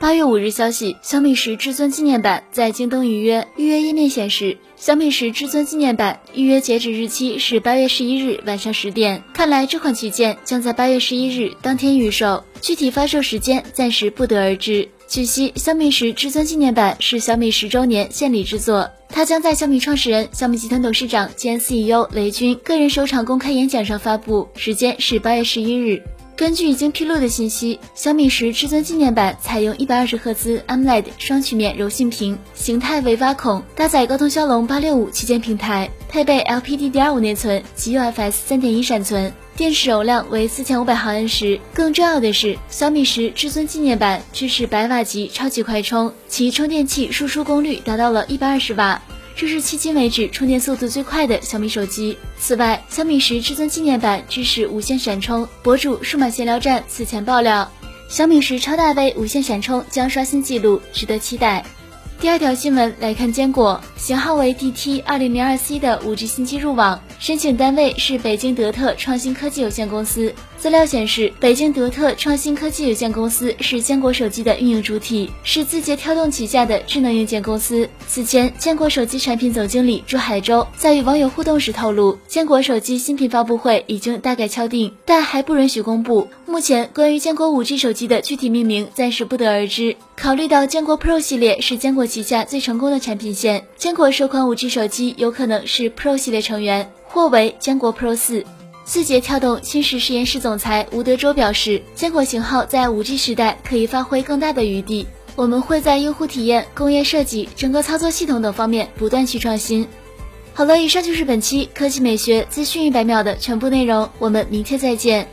八月五日消息，小米十至尊纪念版在京东预约，预约页面显示，小米十至尊纪念版预约截止日期是八月十一日晚上十点。看来这款旗舰将在八月十一日当天预售，具体发售时间暂时不得而知。据悉，小米十至尊纪念版是小米十周年献礼之作，它将在小米创始人、小米集团董事长兼 CEO 雷军个人首场公开演讲上发布，时间是八月十一日。根据已经披露的信息，小米十至尊纪念版采用一百二十赫兹 AMOLED 双曲面柔性屏，形态为挖孔，搭载高通骁龙八六五旗舰平台，配备 LPDDR5 内存及 UFS 三点一闪存，电池容量为四千五百毫安时。更重要的是，小米十至尊纪念版支持百瓦级超级快充，其充电器输出功率达到了一百二十瓦。这是迄今为止充电速度最快的小米手机。此外，小米十至尊纪念版支持无线闪充。博主数码闲聊站此前爆料，小米十超大杯无线闪充将刷新纪录，值得期待。第二条新闻来看，坚果型号为 DT 二零零二 C 的五 G 新机入网，申请单位是北京德特创新科技有限公司。资料显示，北京德特创新科技有限公司是坚果手机的运营主体，是字节跳动旗下的智能硬件公司。此前，坚果手机产品总经理朱海洲在与网友互动时透露，坚果手机新品发布会已经大概敲定，但还不允许公布。目前，关于坚果五 G 手机的具体命名暂时不得而知。考虑到坚果 Pro 系列是坚果旗下最成功的产品线，坚果首款五 G 手机有可能是 Pro 系列成员，或为坚果 Pro 四。字节跳动新实实验室总裁吴德周表示，坚果型号在五 G 时代可以发挥更大的余地，我们会在用户体验、工业设计、整个操作系统等方面不断去创新。好了，以上就是本期科技美学资讯一百秒的全部内容，我们明天再见。